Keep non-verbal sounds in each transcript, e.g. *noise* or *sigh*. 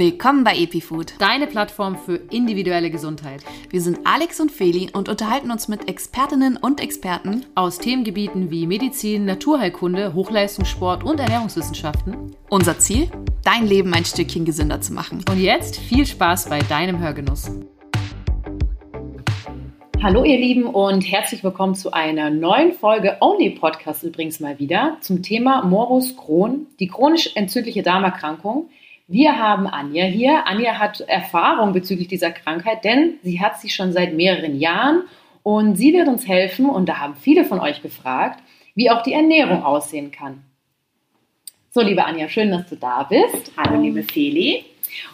Willkommen bei EpiFood, deine Plattform für individuelle Gesundheit. Wir sind Alex und Feli und unterhalten uns mit Expertinnen und Experten aus Themengebieten wie Medizin, Naturheilkunde, Hochleistungssport und Ernährungswissenschaften. Unser Ziel? Dein Leben ein Stückchen gesünder zu machen. Und jetzt viel Spaß bei deinem Hörgenuss. Hallo ihr Lieben und herzlich willkommen zu einer neuen Folge Only Podcast übrigens mal wieder zum Thema Morbus Crohn, die chronisch entzündliche Darmerkrankung wir haben Anja hier. Anja hat Erfahrung bezüglich dieser Krankheit, denn sie hat sie schon seit mehreren Jahren und sie wird uns helfen, und da haben viele von euch gefragt, wie auch die Ernährung aussehen kann. So, liebe Anja, schön, dass du da bist. Hallo, liebe Feli.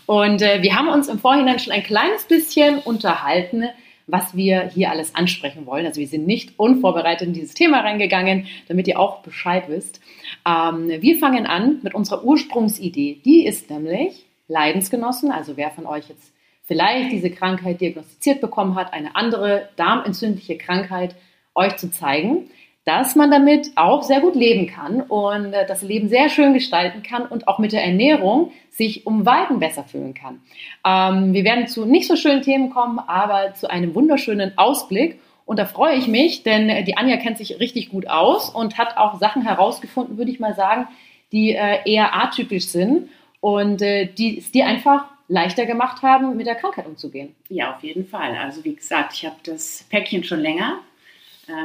Und äh, wir haben uns im Vorhinein schon ein kleines bisschen unterhalten, was wir hier alles ansprechen wollen. Also wir sind nicht unvorbereitet in dieses Thema reingegangen, damit ihr auch Bescheid wisst. Ähm, wir fangen an mit unserer Ursprungsidee. Die ist nämlich Leidensgenossen, also wer von euch jetzt vielleicht diese Krankheit diagnostiziert bekommen hat, eine andere darmentzündliche Krankheit, euch zu zeigen dass man damit auch sehr gut leben kann und äh, das Leben sehr schön gestalten kann und auch mit der Ernährung sich um Weiten besser fühlen kann. Ähm, wir werden zu nicht so schönen Themen kommen, aber zu einem wunderschönen Ausblick. Und da freue ich mich, denn die Anja kennt sich richtig gut aus und hat auch Sachen herausgefunden, würde ich mal sagen, die äh, eher atypisch sind und äh, die es dir einfach leichter gemacht haben, mit der Krankheit umzugehen. Ja, auf jeden Fall. Also wie gesagt, ich habe das Päckchen schon länger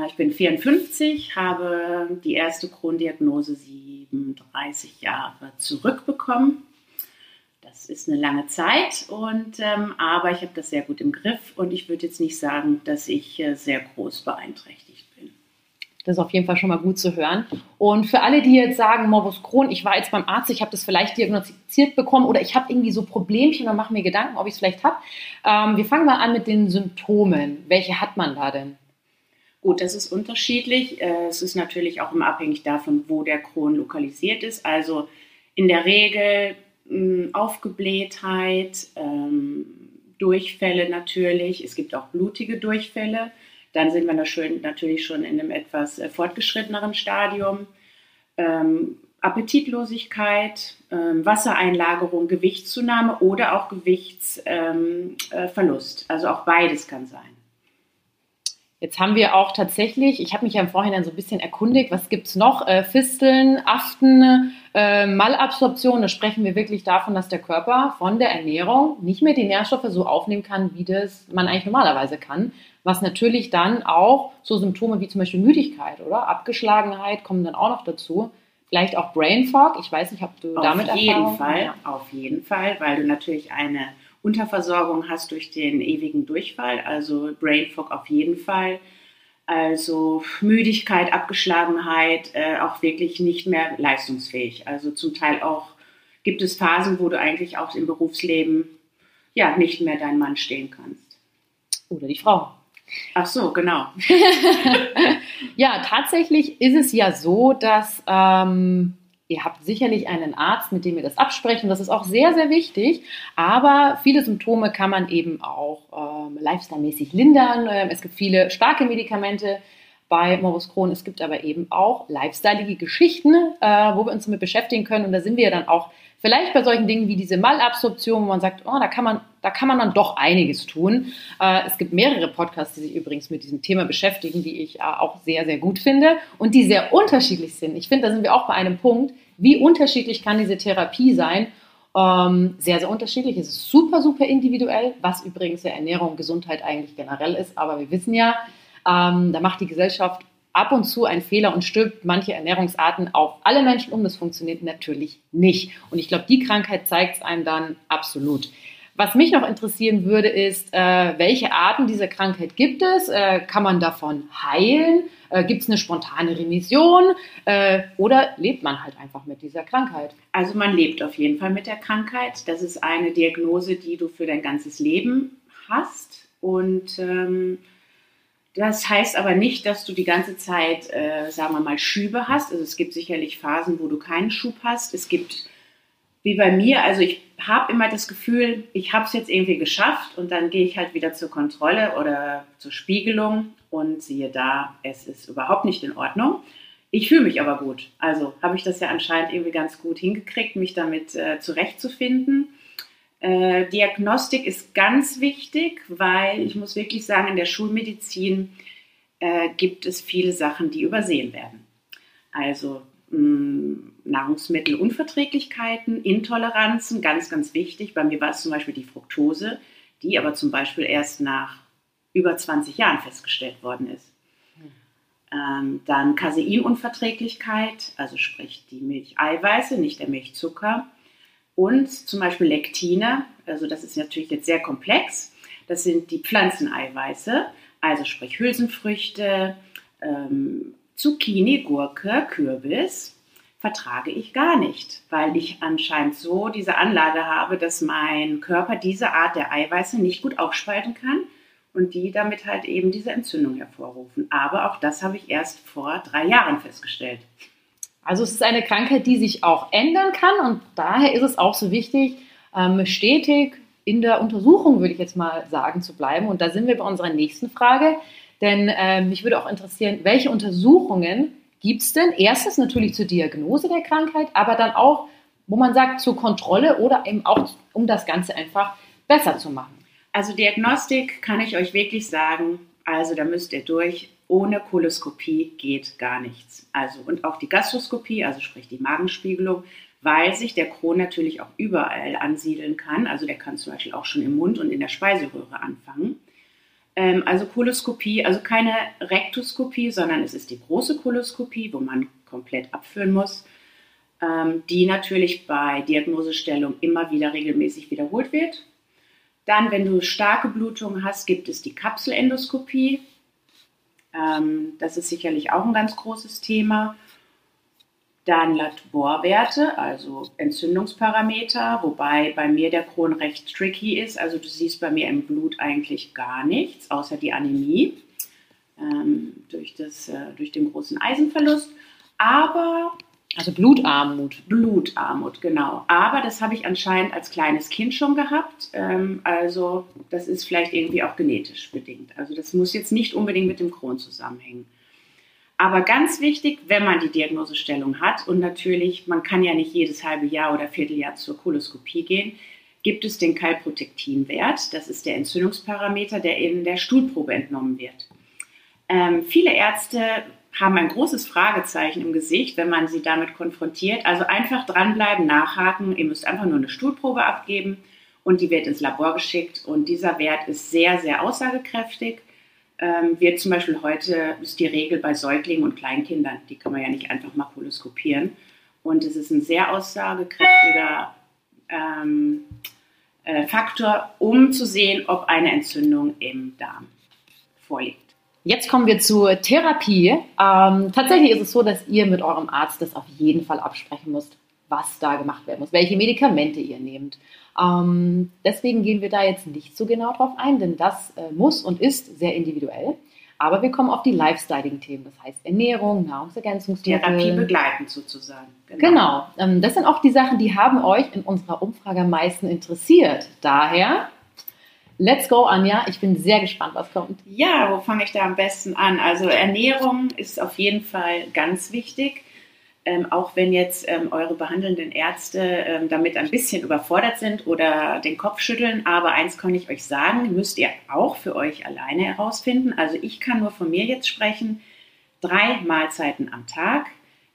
ich bin 54, habe die erste Krondiagnose 37 Jahre zurückbekommen. Das ist eine lange Zeit, und, ähm, aber ich habe das sehr gut im Griff und ich würde jetzt nicht sagen, dass ich äh, sehr groß beeinträchtigt bin. Das ist auf jeden Fall schon mal gut zu hören. Und für alle, die jetzt sagen, Morbus Crohn, ich war jetzt beim Arzt, ich habe das vielleicht diagnostiziert bekommen oder ich habe irgendwie so Problemchen und mache mir Gedanken, ob ich es vielleicht habe. Ähm, wir fangen mal an mit den Symptomen. Welche hat man da denn? Gut, das ist unterschiedlich. Äh, es ist natürlich auch immer abhängig davon, wo der Kron lokalisiert ist. Also in der Regel hm, Aufgeblähtheit, ähm, Durchfälle natürlich. Es gibt auch blutige Durchfälle. Dann sind wir natürlich schon in einem etwas äh, fortgeschritteneren Stadium. Ähm, Appetitlosigkeit, ähm, Wassereinlagerung, Gewichtszunahme oder auch Gewichtsverlust. also auch beides kann sein. Jetzt haben wir auch tatsächlich, ich habe mich ja im Vorhinein so ein bisschen erkundigt, was gibt es noch? Äh, Fisteln, Aften, äh, Malabsorption. Da sprechen wir wirklich davon, dass der Körper von der Ernährung nicht mehr die Nährstoffe so aufnehmen kann, wie das man eigentlich normalerweise kann. Was natürlich dann auch so Symptome wie zum Beispiel Müdigkeit oder Abgeschlagenheit kommen dann auch noch dazu. Vielleicht auch Brain Fog. Ich weiß nicht, ob du auf damit Auf jeden Fall, ja. auf jeden Fall, weil du natürlich eine Unterversorgung hast durch den ewigen Durchfall, also Brain Fog auf jeden Fall. Also Müdigkeit, Abgeschlagenheit, äh, auch wirklich nicht mehr leistungsfähig. Also zum Teil auch gibt es Phasen, wo du eigentlich auch im Berufsleben ja nicht mehr dein Mann stehen kannst. Oder die Frau. Ach so, genau. *laughs* ja, tatsächlich ist es ja so, dass ähm, Ihr habt sicherlich einen Arzt, mit dem ihr das absprechen. Das ist auch sehr, sehr wichtig. Aber viele Symptome kann man eben auch ähm, lifestyle-mäßig lindern. Ähm, es gibt viele starke Medikamente bei Morbus Crohn. Es gibt aber eben auch lifestyleige Geschichten, äh, wo wir uns damit beschäftigen können. Und da sind wir dann auch vielleicht bei solchen Dingen wie diese Malabsorption, wo man sagt, oh, da kann man, da kann man dann doch einiges tun. Äh, es gibt mehrere Podcasts, die sich übrigens mit diesem Thema beschäftigen, die ich äh, auch sehr, sehr gut finde und die sehr unterschiedlich sind. Ich finde, da sind wir auch bei einem Punkt, wie unterschiedlich kann diese Therapie sein? Ähm, sehr, sehr unterschiedlich. Es ist super, super individuell, was übrigens ja Ernährung und Gesundheit eigentlich generell ist. Aber wir wissen ja, ähm, da macht die Gesellschaft ab und zu einen Fehler und stülpt manche Ernährungsarten auf alle Menschen um. Das funktioniert natürlich nicht. Und ich glaube, die Krankheit zeigt es einem dann absolut. Was mich noch interessieren würde, ist, äh, welche Arten dieser Krankheit gibt es? Äh, kann man davon heilen? Äh, gibt es eine spontane Remission? Äh, oder lebt man halt einfach mit dieser Krankheit? Also man lebt auf jeden Fall mit der Krankheit. Das ist eine Diagnose, die du für dein ganzes Leben hast. Und ähm, das heißt aber nicht, dass du die ganze Zeit, äh, sagen wir mal, Schübe hast. Also es gibt sicherlich Phasen, wo du keinen Schub hast. Es gibt wie bei mir, also ich habe immer das Gefühl, ich habe es jetzt irgendwie geschafft und dann gehe ich halt wieder zur Kontrolle oder zur Spiegelung und siehe da, es ist überhaupt nicht in Ordnung. Ich fühle mich aber gut. Also habe ich das ja anscheinend irgendwie ganz gut hingekriegt, mich damit äh, zurechtzufinden. Äh, Diagnostik ist ganz wichtig, weil ich muss wirklich sagen, in der Schulmedizin äh, gibt es viele Sachen, die übersehen werden. Also mh, mm, Nahrungsmittelunverträglichkeiten, Intoleranzen, ganz, ganz wichtig. Bei mir war es zum Beispiel die Fructose, die aber zum Beispiel erst nach über 20 Jahren festgestellt worden ist. Ähm, dann Caseinunverträglichkeit, also sprich die Milcheiweiße, nicht der Milchzucker. Und zum Beispiel Lektine, also das ist natürlich jetzt sehr komplex. Das sind die Pflanzeneiweiße, also sprich Hülsenfrüchte, ähm, Zucchini, Gurke, Kürbis, vertrage ich gar nicht, weil ich anscheinend so diese Anlage habe, dass mein Körper diese Art der Eiweiße nicht gut aufspalten kann und die damit halt eben diese Entzündung hervorrufen. Aber auch das habe ich erst vor drei Jahren festgestellt. Also es ist eine Krankheit, die sich auch ändern kann und daher ist es auch so wichtig, ähm, stetig in der Untersuchung, würde ich jetzt mal sagen, zu bleiben. Und da sind wir bei unserer nächsten Frage, denn äh, mich würde auch interessieren, welche Untersuchungen gibt es denn? Erstens natürlich zur Diagnose der Krankheit, aber dann auch, wo man sagt, zur Kontrolle oder eben auch, um das Ganze einfach besser zu machen. Also Diagnostik kann ich euch wirklich sagen, also da müsst ihr durch. Ohne Koloskopie geht gar nichts. Also und auch die Gastroskopie, also sprich die Magenspiegelung, weil sich der Kron natürlich auch überall ansiedeln kann. Also der kann zum Beispiel auch schon im Mund und in der Speiseröhre anfangen. Ähm, also Koloskopie, also keine Rektoskopie, sondern es ist die große Koloskopie, wo man komplett abführen muss, ähm, die natürlich bei Diagnosestellung immer wieder regelmäßig wiederholt wird. Dann, wenn du starke Blutungen hast, gibt es die Kapselendoskopie. Ähm, das ist sicherlich auch ein ganz großes Thema. Dann Laborwerte, also Entzündungsparameter, wobei bei mir der Kron recht tricky ist. Also du siehst bei mir im Blut eigentlich gar nichts, außer die Anämie ähm, durch, das, äh, durch den großen Eisenverlust. Aber also Blutarmut. Blutarmut, genau. Aber das habe ich anscheinend als kleines Kind schon gehabt. Ähm, also das ist vielleicht irgendwie auch genetisch bedingt. Also das muss jetzt nicht unbedingt mit dem Kron zusammenhängen. Aber ganz wichtig, wenn man die Diagnosestellung hat und natürlich, man kann ja nicht jedes halbe Jahr oder Vierteljahr zur Koloskopie gehen, gibt es den Kalprotektinwert. Das ist der Entzündungsparameter, der in der Stuhlprobe entnommen wird. Ähm, viele Ärzte haben ein großes Fragezeichen im Gesicht, wenn man sie damit konfrontiert. Also einfach dranbleiben, nachhaken. Ihr müsst einfach nur eine Stuhlprobe abgeben und die wird ins Labor geschickt. Und dieser Wert ist sehr, sehr aussagekräftig ähm, wird zum Beispiel heute, ist die Regel bei Säuglingen und Kleinkindern, die kann man ja nicht einfach mal koloskopieren. Und es ist ein sehr aussagekräftiger ähm, äh, Faktor, um zu sehen, ob eine Entzündung im Darm vorliegt. Jetzt kommen wir zur Therapie. Ähm, tatsächlich ist es so, dass ihr mit eurem Arzt das auf jeden Fall absprechen müsst, was da gemacht werden muss, welche Medikamente ihr nehmt. Ähm, deswegen gehen wir da jetzt nicht so genau drauf ein, denn das äh, muss und ist sehr individuell. Aber wir kommen auf die Lifestyling-Themen, das heißt Ernährung, Nahrungsergänzungsmittel. Therapie begleitend sozusagen. Genau. genau. Ähm, das sind auch die Sachen, die haben euch in unserer Umfrage am meisten interessiert. Daher, let's go, Anja. Ich bin sehr gespannt, was kommt. Ja, wo fange ich da am besten an? Also Ernährung ist auf jeden Fall ganz wichtig. Ähm, auch wenn jetzt ähm, eure behandelnden Ärzte ähm, damit ein bisschen überfordert sind oder den Kopf schütteln. Aber eins kann ich euch sagen, müsst ihr auch für euch alleine herausfinden. Also ich kann nur von mir jetzt sprechen. Drei Mahlzeiten am Tag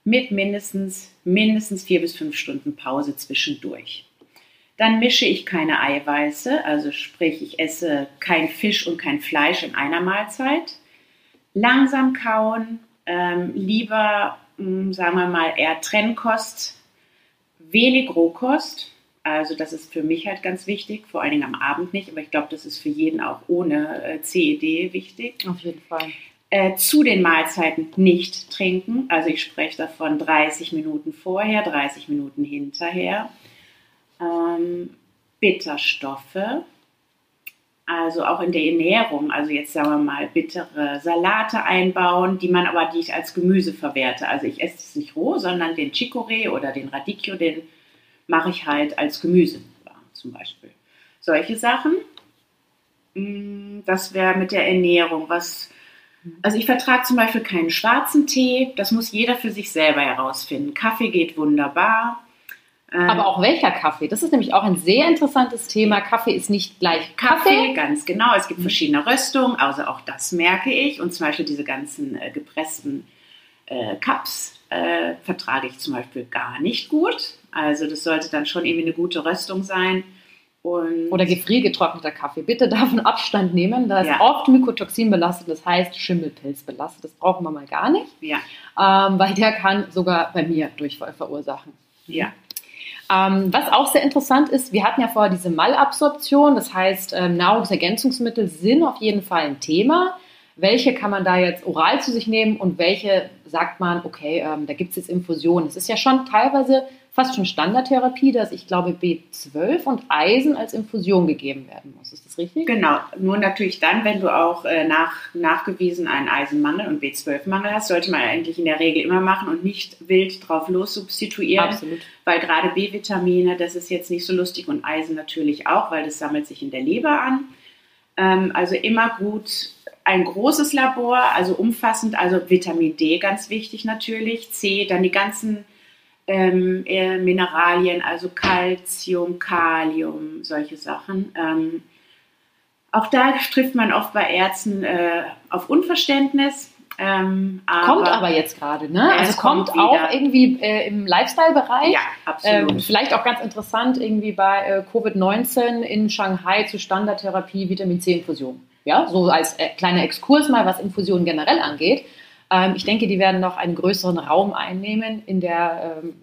mit mindestens, mindestens vier bis fünf Stunden Pause zwischendurch. Dann mische ich keine Eiweiße, also sprich, ich esse kein Fisch und kein Fleisch in einer Mahlzeit. Langsam kauen, ähm, lieber hm, sagen wir mal, eher Trennkost, wenig Rohkost. Also das ist für mich halt ganz wichtig, vor allen Dingen am Abend nicht, aber ich glaube, das ist für jeden auch ohne äh, CED wichtig. Auf jeden Fall. Äh, zu den Mahlzeiten nicht trinken. Also ich spreche davon 30 Minuten vorher, 30 Minuten hinterher. Ähm, Bitterstoffe, also auch in der Ernährung, also jetzt sagen wir mal bittere Salate einbauen, die man aber die ich als Gemüse verwerte. Also ich esse es nicht roh, sondern den Chicorée oder den Radicchio, den mache ich halt als Gemüse zum Beispiel. Solche Sachen. Mm, das wäre mit der Ernährung. Was, also ich vertrage zum Beispiel keinen schwarzen Tee. Das muss jeder für sich selber herausfinden. Kaffee geht wunderbar. Ähm, Aber auch welcher Kaffee? Das ist nämlich auch ein sehr interessantes Thema. Kaffee ist nicht gleich Kaffee. Kaffee ganz genau. Es gibt verschiedene Röstungen, also auch das merke ich. Und zum Beispiel diese ganzen äh, gepressten äh, Cups äh, vertrage ich zum Beispiel gar nicht gut. Also das sollte dann schon irgendwie eine gute Röstung sein. Und Oder gefriergetrockneter Kaffee. Bitte davon Abstand nehmen. Da ist ja. oft Mykotoxin belastet, das heißt Schimmelpilz belastet. Das brauchen wir mal gar nicht. Ja. Ähm, weil der kann sogar bei mir Durchfall verursachen. Ja. Ähm, was auch sehr interessant ist, wir hatten ja vorher diese Malabsorption, das heißt, ähm, Nahrungsergänzungsmittel sind auf jeden Fall ein Thema. Welche kann man da jetzt oral zu sich nehmen und welche sagt man, okay, ähm, da gibt es jetzt Infusionen. Es ist ja schon teilweise fast schon Standardtherapie, dass ich glaube B12 und Eisen als Infusion gegeben werden muss. Ist das richtig? Genau, nur natürlich dann, wenn du auch äh, nach, nachgewiesen einen Eisenmangel und B12-Mangel hast, sollte man eigentlich in der Regel immer machen und nicht wild drauf los substituieren. Absolut. Weil gerade B-Vitamine, das ist jetzt nicht so lustig und Eisen natürlich auch, weil das sammelt sich in der Leber an. Ähm, also immer gut ein großes Labor, also umfassend, also Vitamin D ganz wichtig natürlich, C, dann die ganzen ähm, Mineralien, also Calcium, Kalium, solche Sachen. Ähm, auch da trifft man oft bei Ärzten äh, auf Unverständnis. Ähm, aber kommt aber jetzt gerade, ne? Also kommt, kommt auch irgendwie äh, im Lifestyle-Bereich. Ja, absolut. Ähm, vielleicht auch ganz interessant irgendwie bei äh, Covid-19 in Shanghai zu Standardtherapie Vitamin C-Infusion. Ja, so als äh, kleiner Exkurs mal, was Infusionen generell angeht. Ähm, ich denke, die werden noch einen größeren Raum einnehmen in der, ähm,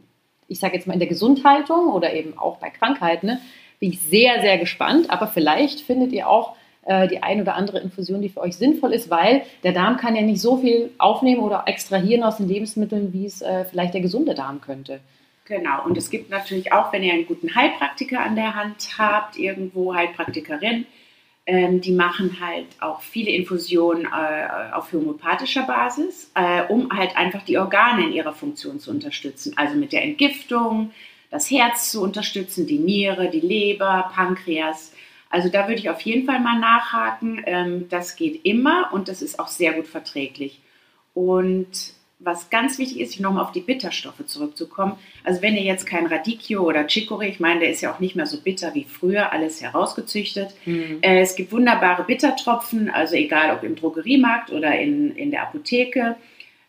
ich sage jetzt mal, in der Gesundhaltung oder eben auch bei Krankheiten. Ne? Bin ich sehr, sehr gespannt. Aber vielleicht findet ihr auch äh, die ein oder andere Infusion, die für euch sinnvoll ist, weil der Darm kann ja nicht so viel aufnehmen oder extrahieren aus den Lebensmitteln, wie es äh, vielleicht der gesunde Darm könnte. Genau, und es gibt natürlich auch, wenn ihr einen guten Heilpraktiker an der Hand habt, irgendwo Heilpraktikerin, ähm, die machen halt auch viele Infusionen äh, auf homöopathischer Basis, äh, um halt einfach die Organe in ihrer Funktion zu unterstützen. Also mit der Entgiftung, das Herz zu unterstützen, die Niere, die Leber, Pankreas. Also da würde ich auf jeden Fall mal nachhaken. Ähm, das geht immer und das ist auch sehr gut verträglich. Und was ganz wichtig ist, nochmal auf die Bitterstoffe zurückzukommen. Also wenn ihr jetzt kein Radicchio oder Chicorée, ich meine, der ist ja auch nicht mehr so bitter wie früher, alles herausgezüchtet. Mhm. Äh, es gibt wunderbare Bittertropfen, also egal ob im Drogeriemarkt oder in, in der Apotheke.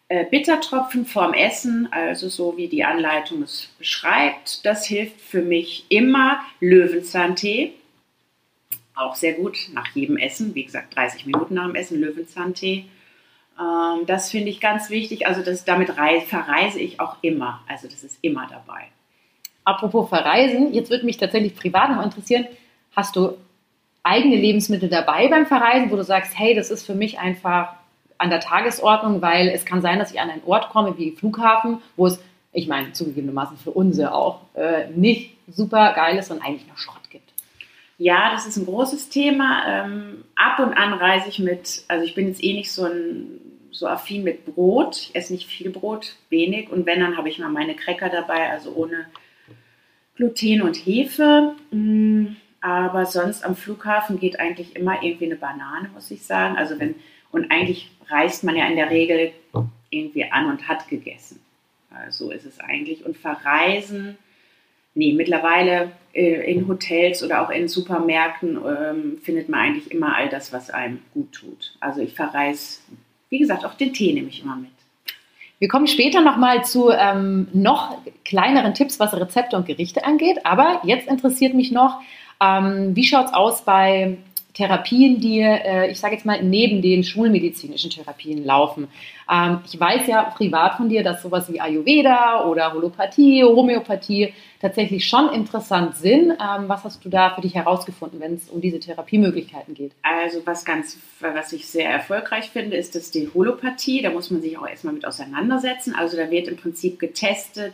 Äh, Bittertropfen vorm Essen, also so wie die Anleitung es beschreibt, das hilft für mich immer. Löwenzahntee, auch sehr gut nach jedem Essen, wie gesagt 30 Minuten nach dem Essen Löwenzahntee ähm, das finde ich ganz wichtig. Also das, damit verreise ich auch immer. Also das ist immer dabei. Apropos Verreisen, jetzt würde mich tatsächlich privat noch interessieren, hast du eigene Lebensmittel dabei beim Verreisen, wo du sagst, hey, das ist für mich einfach an der Tagesordnung, weil es kann sein, dass ich an einen Ort komme wie Flughafen, wo es, ich meine, zugegebenermaßen für uns auch äh, nicht super geil ist und eigentlich noch Schrott gibt. Ja, das ist ein großes Thema. Ähm, ab und an reise ich mit, also ich bin jetzt eh nicht so ein so affin mit Brot. Ich esse nicht viel Brot, wenig. Und wenn, dann habe ich mal meine Cracker dabei, also ohne Gluten und Hefe. Mm, aber sonst am Flughafen geht eigentlich immer irgendwie eine Banane, muss ich sagen. Also wenn, und eigentlich reist man ja in der Regel irgendwie an und hat gegessen. So ist es eigentlich. Und verreisen, nee, mittlerweile äh, in Hotels oder auch in Supermärkten ähm, findet man eigentlich immer all das, was einem gut tut. Also ich verreise wie gesagt, auch den Tee nehme ich immer mit. Wir kommen später nochmal zu ähm, noch kleineren Tipps, was Rezepte und Gerichte angeht. Aber jetzt interessiert mich noch, ähm, wie schaut es aus bei Therapien, die, äh, ich sage jetzt mal, neben den schulmedizinischen Therapien laufen. Ähm, ich weiß ja privat von dir, dass sowas wie Ayurveda oder Holopathie, Homöopathie tatsächlich schon interessant sind. Ähm, was hast du da für dich herausgefunden, wenn es um diese Therapiemöglichkeiten geht? Also was ganz, was ich sehr erfolgreich finde, ist das die Holopathie. Da muss man sich auch erstmal mit auseinandersetzen. Also da wird im Prinzip getestet,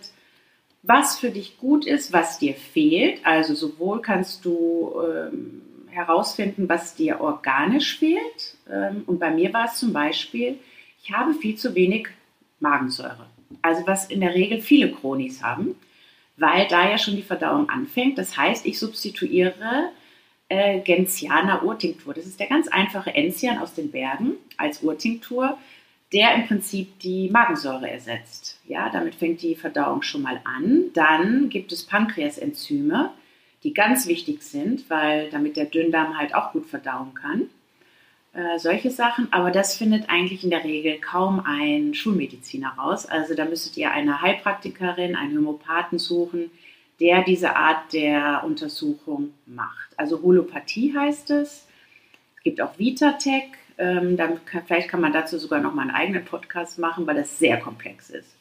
was für dich gut ist, was dir fehlt. Also sowohl kannst du ähm, herausfinden, was dir organisch fehlt. Ähm, und bei mir war es zum Beispiel, ich habe viel zu wenig Magensäure. Also was in der Regel viele Chronis haben, weil da ja schon die Verdauung anfängt. Das heißt, ich substituiere äh, Gentiana Urtinktur. Das ist der ganz einfache Enzian aus den Bergen als Urtinktur. der im Prinzip die Magensäure ersetzt. Ja, damit fängt die Verdauung schon mal an. Dann gibt es Pankreasenzyme, die ganz wichtig sind, weil damit der Dünndarm halt auch gut verdauen kann. Äh, solche Sachen, aber das findet eigentlich in der Regel kaum ein Schulmediziner raus. Also da müsstet ihr eine Heilpraktikerin, einen Homöopathen suchen, der diese Art der Untersuchung macht. Also Holopathie heißt es. Es gibt auch Vitatech. Ähm, dann kann, vielleicht kann man dazu sogar noch mal einen eigenen Podcast machen, weil das sehr komplex ist.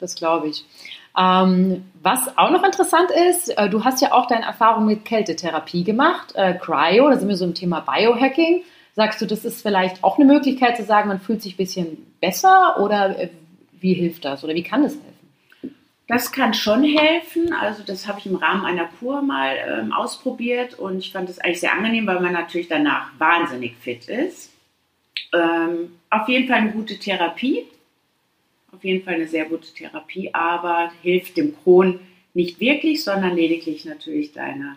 Das glaube ich. Ähm, was auch noch interessant ist, äh, du hast ja auch deine Erfahrung mit Kältetherapie gemacht, äh, Cryo, da sind wir so im Thema Biohacking. Sagst du, das ist vielleicht auch eine Möglichkeit zu sagen, man fühlt sich ein bisschen besser oder äh, wie hilft das oder wie kann das helfen? Das kann schon helfen. Also das habe ich im Rahmen einer Kur mal ähm, ausprobiert und ich fand das eigentlich sehr angenehm, weil man natürlich danach wahnsinnig fit ist. Ähm, auf jeden Fall eine gute Therapie. Auf jeden Fall eine sehr gute Therapie, aber hilft dem Kron nicht wirklich, sondern lediglich natürlich deine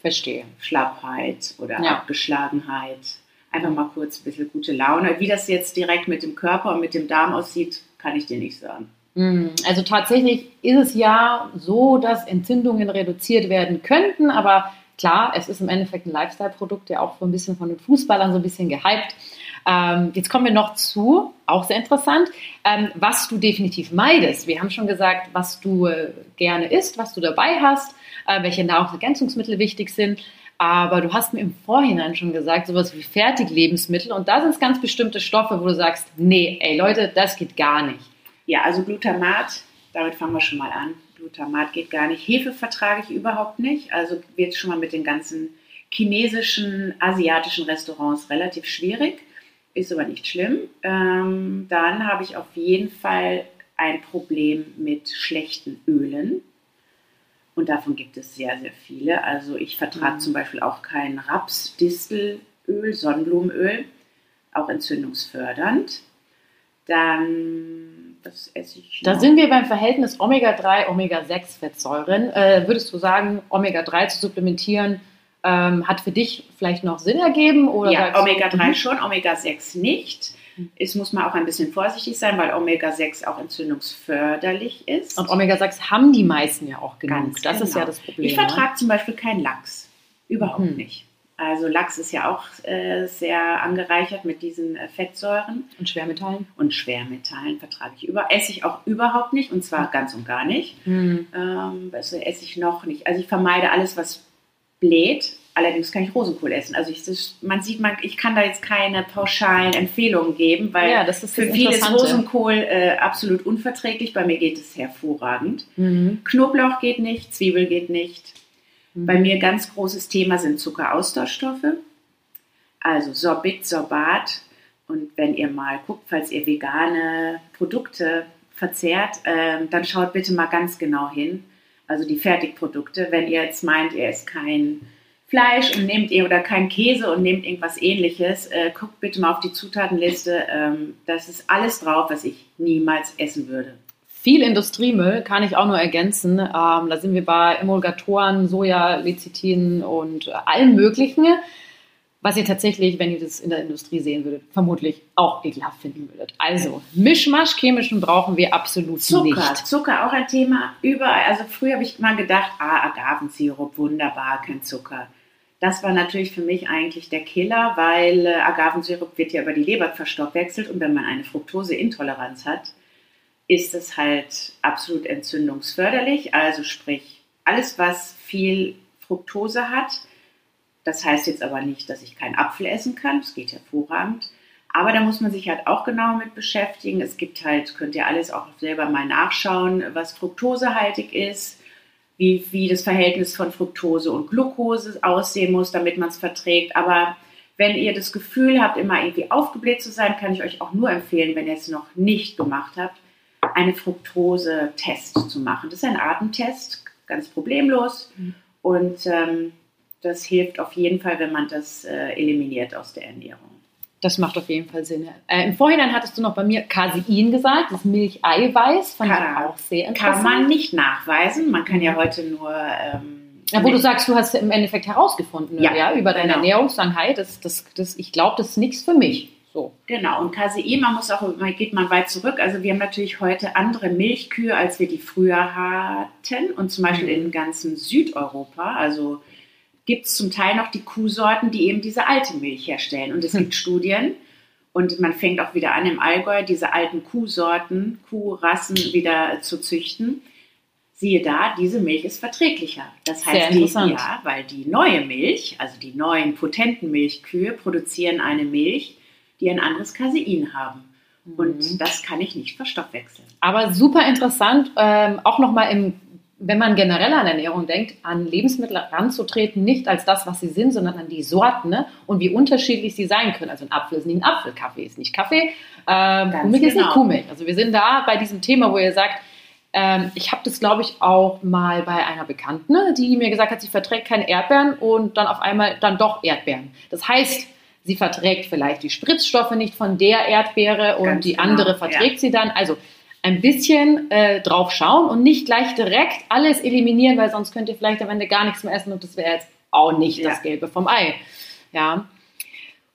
Verstehe. Schlappheit oder Ja. Abgeschlagenheit. Einfach mal kurz ein bisschen gute Laune. Wie das jetzt direkt mit dem Körper und mit dem Darm aussieht, kann ich dir nicht sagen. Mm, Also tatsächlich ist es ja so, dass Entzündungen reduziert werden könnten, aber klar, es ist im Endeffekt ein Lifestyle-Produkt, der auch so ein bisschen von den Fußballern so ein bisschen gehypt. Ähm, jetzt kommen wir noch zu, auch sehr interessant, ähm, was du definitiv meidest. Wir haben schon gesagt, was du äh, gerne isst, was du dabei hast, äh, welche Nahrungsergänzungsmittel wichtig sind. Aber du hast mir im Vorhinein schon gesagt, sowas wie Fertiglebensmittel und da sind es ganz bestimmte Stoffe, wo du sagst, nee, ey Leute, das geht gar nicht. Ja, also Glutamat, damit fangen wir schon mal an. Glutamat geht gar nicht. Hefe vertrage ich überhaupt nicht. Also wird schon mal mit den ganzen chinesischen, asiatischen Restaurants relativ schwierig. Ist aber nicht schlimm. Ähm, dann habe ich auf jeden Fall ein Problem mit schlechten Ölen. Und davon gibt es sehr, sehr viele. Also ich vertrage Mhm. zum Beispiel auch kein Raps, Distelöl, Sonnenblumenöl, auch entzündungsfördernd. Dann, was esse ich Da noch? sind wir beim Verhältnis Omega-3, Omega-6-Fettsäuren. Äh, würdest du sagen, Omega-3 zu supplementieren ähm, hat für dich vielleicht noch Sinn ergeben? Oder Ja, sagst du- Omega-3 Mhm. schon, Omega-6 nicht. Mhm. Es muss man auch ein bisschen vorsichtig sein, weil Omega-6 auch entzündungsförderlich ist. Und Omega-6 haben die meisten ja auch genug. Ganz das ist genau. ja das Problem. ich vertrage zum Beispiel keinen Lachs. Überhaupt Mhm. nicht. Also Lachs ist ja auch äh, sehr angereichert mit diesen äh, Fettsäuren ne? Und Schwermetallen? und Schwermetallen vertrage ich über. Esse ich auch überhaupt nicht und zwar ganz und gar nicht. Mhm. Ähm, was esse ich noch nicht? Also ich vermeide alles, was bläht. Allerdings kann ich Rosenkohl essen. Also ich, das, man sieht, man, ich kann da jetzt keine pauschalen Empfehlungen geben, weil Ja, für viele ist. Rosenkohl äh, absolut unverträglich. Bei mir geht es hervorragend. Mhm. Knoblauch geht nicht, Zwiebel geht nicht. Mhm. Bei mir ganz großes Thema sind Zuckeraustauschstoffe. Also Sorbit, Sorbat. Und wenn ihr mal guckt, falls ihr vegane Produkte verzehrt, ähm, dann schaut bitte mal ganz genau hin. Also die Fertigprodukte. Wenn ihr jetzt meint, ihr esst kein Fleisch und nehmt ihr oder kein Käse und nehmt irgendwas ähnliches, äh, guckt bitte mal auf die Zutatenliste. Ähm, das ist alles drauf, was ich niemals essen würde. Viel Industriemüll kann ich auch nur ergänzen. Ähm, da sind wir bei Emulgatoren, Soja, Lecithin und äh, allem Möglichen, was ihr tatsächlich, wenn ihr das in der Industrie sehen würdet, vermutlich auch ekelhaft finden würdet. Also, Mischmasch chemischen brauchen wir absolut Zucker, nicht. Zucker auch ein Thema. Überall, also früher habe ich mal gedacht, ah, Agavensirup, wunderbar, kein Zucker. Das war natürlich für mich eigentlich der Killer, weil äh, Agavensirup wird ja über die Leber verstoffwechselt und wenn man eine Fructoseintoleranz hat, ist es halt absolut entzündungsförderlich. Also sprich, alles, was viel Fructose hat, das heißt jetzt aber nicht, dass ich keinen Apfel essen kann. Das geht hervorragend. Aber da muss man sich halt auch genau mit beschäftigen. Es gibt halt, könnt ihr alles auch selber mal nachschauen, was fruktosehaltig ist, wie, wie das Verhältnis von Fructose und Glucose aussehen muss, damit man es verträgt. Aber wenn ihr das Gefühl habt, immer irgendwie aufgebläht zu sein, kann ich euch auch nur empfehlen, wenn ihr es noch nicht gemacht habt, einen Fructose-Test zu machen. Das ist ein Atemtest, ganz problemlos. Und ähm, das hilft auf jeden Fall, wenn man das äh, eliminiert aus der Ernährung. Das macht auf jeden Fall Sinn. Äh, Im Vorhinein hattest du noch bei mir Casein gesagt, das Milcheiweiß, fand Kann- ich auch sehr interessant. Kann man nicht nachweisen. Man kann ja heute nur. Ähm, Ja, wo du sagst, du hast im Endeffekt herausgefunden, ja, Ja, über deine genau. Ernährungsangheit, das, das, das, ich glaube, das ist nichts für mich. So. Genau, und Casein, man muss auch, man geht mal weit zurück. Also wir haben natürlich heute andere Milchkühe, als wir die früher hatten. Und zum Beispiel Mhm. in ganzen Südeuropa, also gibt es zum Teil noch die Kuhsorten, die eben diese alte Milch herstellen. Und es gibt *laughs* Studien, und man fängt auch wieder an im Allgäu, diese alten Kuhsorten, Kuhrassen wieder zu züchten. Siehe da, diese Milch ist verträglicher. Das heißt, die, ja, weil die neue Milch, also die neuen potenten Milchkühe, produzieren eine Milch, die ein anderes Casein haben. Und Mhm. das kann ich nicht verstoffwechseln. Aber super interessant, ähm, auch nochmal im, wenn man generell an Ernährung denkt, an Lebensmittel ranzutreten, nicht als das, was sie sind, sondern an die Sorten ne? und wie unterschiedlich sie sein können. Also ein Apfel ist nicht ein Apfel, Kaffee ist nicht Kaffee, ähm, Kuhmilch ist nicht genau. Kuhmilch. Also wir sind da bei diesem Thema, wo ihr sagt, ähm, ich habe das, glaube ich, auch mal bei einer Bekannten, ne, die mir gesagt hat, sie verträgt keine Erdbeeren und dann auf einmal dann doch Erdbeeren. Das heißt, sie verträgt vielleicht die Spritzstoffe nicht von der Erdbeere und Ganz die genau, andere ja. verträgt sie dann. Also ein bisschen äh, drauf schauen und nicht gleich direkt alles eliminieren, weil sonst könnt ihr vielleicht am Ende gar nichts mehr essen und das wäre jetzt auch nicht Ja. das Gelbe vom Ei. Ja.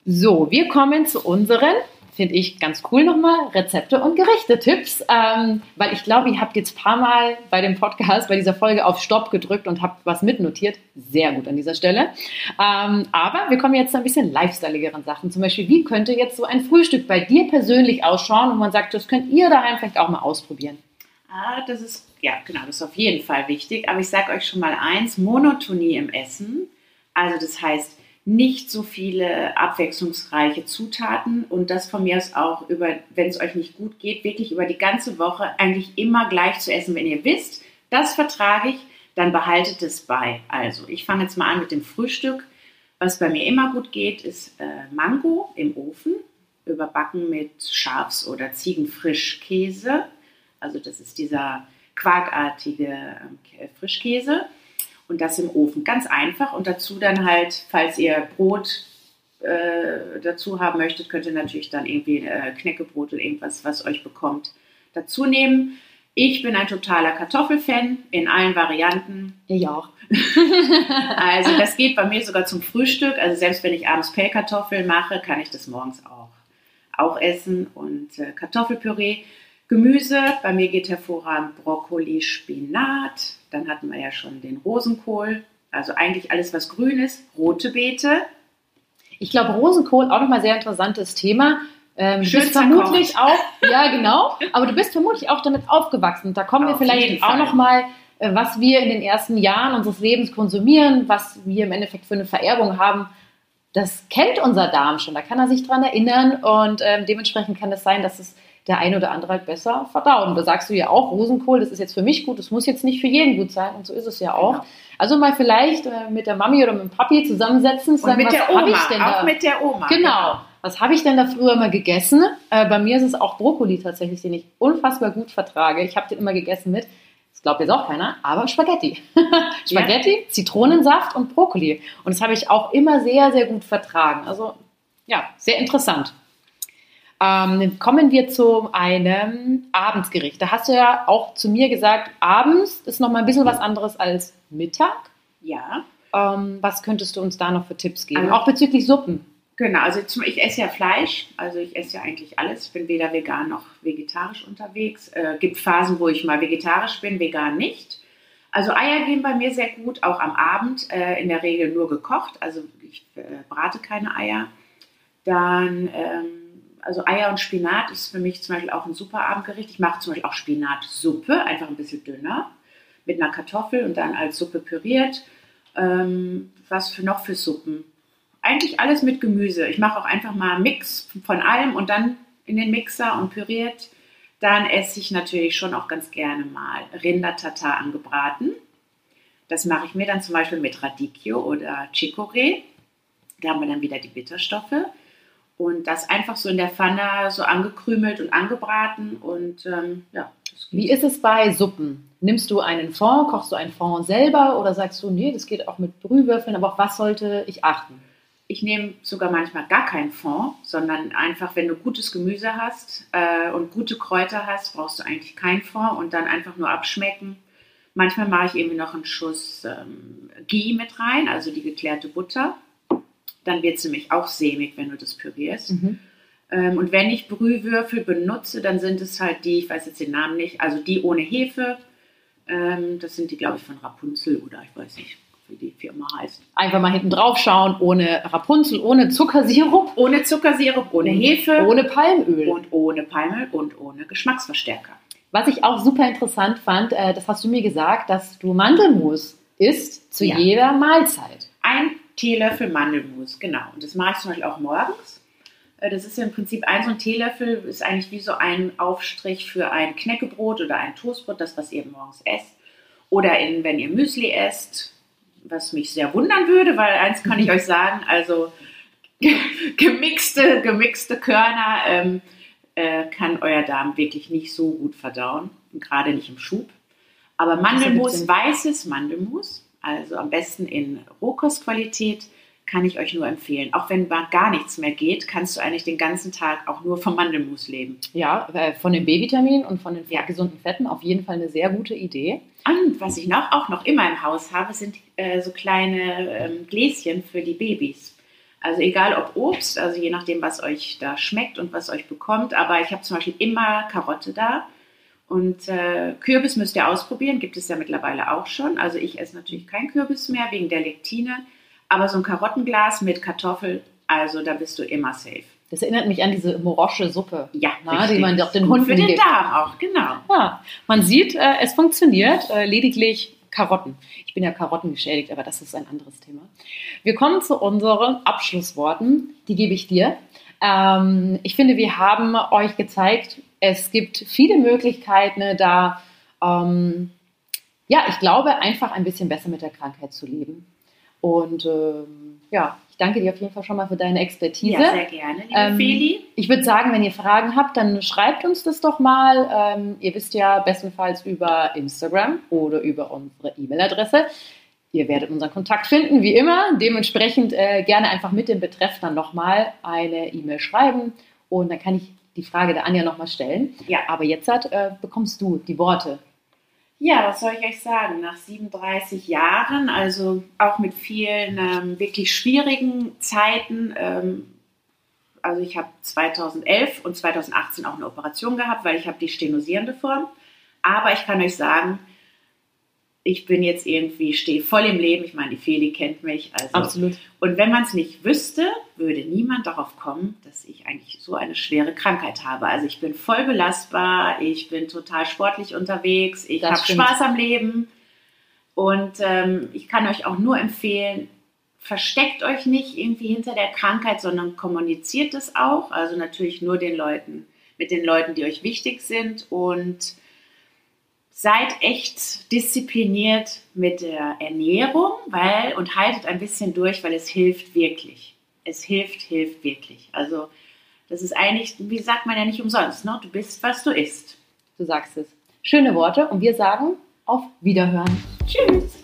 So, wir kommen zu unseren, finde ich ganz cool nochmal, Rezepte und Gerichte-Tipps, ähm, weil ich glaube, ihr habt jetzt ein paar Mal bei dem Podcast, bei dieser Folge auf Stopp gedrückt und habt was mitnotiert. Sehr gut an dieser Stelle. Ähm, aber wir kommen jetzt zu ein bisschen lifestyleigeren Sachen. Zum Beispiel, wie könnte jetzt so ein Frühstück bei dir persönlich ausschauen und man sagt, das könnt ihr daheim vielleicht auch mal ausprobieren. Ah, das ist, ja, genau, das ist auf jeden Fall wichtig. Aber ich sage euch schon mal eins: Monotonie im Essen. Also, das heißt, nicht so viele abwechslungsreiche Zutaten und das von mir aus auch über, wenn es euch nicht gut geht, wirklich über die ganze Woche eigentlich immer gleich zu essen. Wenn ihr wisst, das vertrage ich, dann behaltet es bei. Also, ich fange jetzt mal an mit dem Frühstück. Was bei mir immer gut geht, ist äh, Mango im Ofen, überbacken mit Schafs- oder Ziegenfrischkäse. Also das ist dieser quarkartige K- Frischkäse. Und das im Ofen. Ganz einfach. Und dazu dann halt, falls ihr Brot äh, dazu haben möchtet, könnt ihr natürlich dann irgendwie äh, Knäckebrot oder irgendwas, was euch bekommt, dazu nehmen. Ich bin ein totaler Kartoffelfan in allen Varianten. Ich auch. *laughs* Also das geht bei mir sogar zum Frühstück. Also selbst wenn ich abends Pellkartoffeln mache, kann ich das morgens auch, auch essen. Und äh, Kartoffelpüree, Gemüse, bei mir geht hervorragend Brokkoli, Spinat. Dann hatten wir ja schon den Rosenkohl. Also eigentlich alles, was grün ist. Rote Beete. Ich glaube, Rosenkohl auch nochmal sehr interessantes Thema. Ähm, du Schön bist vermutlich auch, ja *laughs* genau, aber du bist vermutlich auch damit aufgewachsen. Da kommen wir Auf jeden vielleicht auch nochmal, äh, was wir in den ersten Jahren unseres Lebens konsumieren, was wir im Endeffekt für eine Vererbung haben. Das kennt unser Darm schon, da kann er sich dran erinnern und ähm, dementsprechend kann es sein, dass es der eine oder andere halt besser verdaut. Und da sagst du ja auch, Rosenkohl, das ist jetzt für mich gut, das muss jetzt nicht für jeden gut sein und so ist es ja auch. Genau. Also mal vielleicht äh, mit der Mami oder mit dem Papi zusammensetzen, zu Und mit was der Oma. ich denn da? Auch mit der Oma. Genau. Was habe ich denn da früher immer gegessen? Äh, bei mir ist es auch Brokkoli tatsächlich, den ich unfassbar gut vertrage. Ich habe den immer gegessen mit, das glaubt jetzt auch keiner, aber Spaghetti. *laughs* Spaghetti, Zitronensaft und Brokkoli. Und das habe ich auch immer sehr, sehr gut vertragen. Also ja, sehr interessant. Ähm, dann kommen wir zu einem Abendsgericht. Da hast du ja auch zu mir gesagt, abends ist noch mal ein bisschen was anderes als Mittag. Ja. Ähm, was könntest du uns da noch für Tipps geben? Also- auch bezüglich Suppen. Genau, also zum, ich esse ja Fleisch, also ich esse ja eigentlich alles. Ich bin weder vegan noch vegetarisch unterwegs. Äh, gibt Phasen, wo ich mal vegetarisch bin, vegan nicht. Also Eier gehen bei mir sehr gut, auch am Abend, äh, in der Regel nur gekocht. Also ich äh, brate keine Eier. Dann, ähm, also Eier und Spinat ist für mich zum Beispiel auch ein super Abendgericht. Ich mache zum Beispiel auch Spinatsuppe, einfach ein bisschen dünner, mit einer Kartoffel und dann als Suppe püriert. Ähm, was für noch für Suppen? Eigentlich alles mit Gemüse. Ich mache auch einfach mal einen Mix von allem und dann in den Mixer und püriert. Dann esse ich natürlich schon auch ganz gerne mal Rindertatar angebraten. Das mache ich mir dann zum Beispiel mit Radicchio oder Chicorée. Da haben wir dann wieder die Bitterstoffe. Und das einfach so in der Pfanne so angekrümelt und angebraten. Und ähm, ja. Wie ist es bei Suppen? Nimmst du einen Fond, kochst du einen Fond selber oder sagst du, nee, das geht auch mit Brühwürfeln, aber auf was sollte ich achten? Ich nehme sogar manchmal gar keinen Fond, sondern einfach, wenn du gutes Gemüse hast äh, und gute Kräuter hast, brauchst du eigentlich keinen Fond und dann einfach nur abschmecken. Manchmal mache ich irgendwie noch einen Schuss ähm, Ghee mit rein, also die geklärte Butter. Dann wird es nämlich auch sämig, wenn du das pürierst. Mhm. Ähm, und wenn ich Brühwürfel benutze, dann sind es halt die, ich weiß jetzt den Namen nicht, also die ohne Hefe. Ähm, das sind die, glaube ich, von Rapunzel oder ich weiß nicht, wie die Firma heißt. Einfach mal hinten drauf schauen, ohne Rapunzel, ohne Zuckersirup, Ohne Zuckersirup, ohne Hefe ohne Palmöl. und ohne Palmöl und ohne Geschmacksverstärker. Was ich auch super interessant fand, äh, das hast du mir gesagt, dass du Mandelmus isst zu Ja. jeder Mahlzeit. Ein Teelöffel Mandelmus, genau. Und das mache ich zum Beispiel auch morgens. Äh, Das ist ja im Prinzip ein so ein Teelöffel, ist eigentlich wie so ein Aufstrich für ein Knäckebrot oder ein Toastbrot, das, was ihr morgens esst. Oder in, wenn ihr Müsli esst, was mich sehr wundern würde, weil eins kann ich *laughs* euch sagen, also *laughs* gemixte, gemixte Körner ähm, äh, kann euer Darm wirklich nicht so gut verdauen, gerade nicht im Schub. Aber Mandelmus, weißes Mandelmus, also am besten in Rohkostqualität, kann ich euch nur empfehlen. Auch wenn gar nichts mehr geht, kannst du eigentlich den ganzen Tag auch nur vom Mandelmus leben. Ja, äh, von den B-Vitaminen und von den Ja. gesunden Fetten auf jeden Fall eine sehr gute Idee. Und was ich noch, auch noch immer im Haus habe, sind äh, so kleine ähm, Gläschen für die Babys. Also egal ob Obst, also je nachdem, was euch da schmeckt und was euch bekommt. Aber ich habe zum Beispiel immer Karotte da. Und äh, Kürbis müsst ihr ausprobieren, gibt es ja mittlerweile auch schon. Also ich esse natürlich kein Kürbis mehr wegen der Lektine. Aber so ein Karottenglas mit Kartoffel, also da bist du immer safe. Das erinnert mich an diese morosche Suppe, Ja, na, richtig. die man doch den Gut Hunden für den gibt. Darm auch, genau. Ja, man sieht, äh, es funktioniert, äh, lediglich Karotten. Ich bin ja Karotten geschädigt, aber das ist ein anderes Thema. Wir kommen zu unseren Abschlussworten. Die gebe ich dir. Ähm, ich finde, wir haben euch gezeigt, es gibt viele Möglichkeiten, da, ähm, ja, ich glaube, einfach ein bisschen besser mit der Krankheit zu leben. Und ähm, ja, ich danke dir auf jeden Fall schon mal für deine Expertise. Ja, sehr gerne, liebe Ähm, Feli. Ich würde sagen, wenn ihr Fragen habt, dann schreibt uns das doch mal. Ähm, ihr wisst ja bestenfalls über Instagram oder über unsere E-Mail-Adresse. Ihr werdet unseren Kontakt finden, wie immer. Dementsprechend äh, gerne einfach mit dem Betreff dann nochmal eine E-Mail schreiben und dann kann ich die Frage der Anja nochmal stellen. Ja. Aber jetzt hat, äh, bekommst du die Worte. Ja, was soll ich euch sagen? Nach 37 Jahren, also auch mit vielen ähm, wirklich schwierigen Zeiten, ähm, also ich habe 2011 und 2018 auch eine Operation gehabt, weil ich habe die stenosierende Form. Aber ich kann euch sagen, ich bin jetzt irgendwie, stehe voll im Leben. Ich meine, die Feli kennt mich. Also Absolut. und wenn man es nicht wüsste, würde niemand darauf kommen, dass ich eigentlich so eine schwere Krankheit habe. Also ich bin voll belastbar, ich bin total sportlich unterwegs, ich habe. Spaß am Leben. Und ähm, ich kann euch auch nur empfehlen, versteckt euch nicht irgendwie hinter der Krankheit, sondern kommuniziert es auch. Also natürlich nur den Leuten, mit den Leuten, die euch wichtig sind. Und seid echt diszipliniert mit der Ernährung, weil und haltet ein bisschen durch, weil es hilft wirklich. Es hilft, hilft wirklich. Also das ist eigentlich, wie sagt man ja nicht umsonst, ne? Du bist, was du isst. Du sagst es. Schöne Worte und wir sagen auf Wiederhören. Tschüss.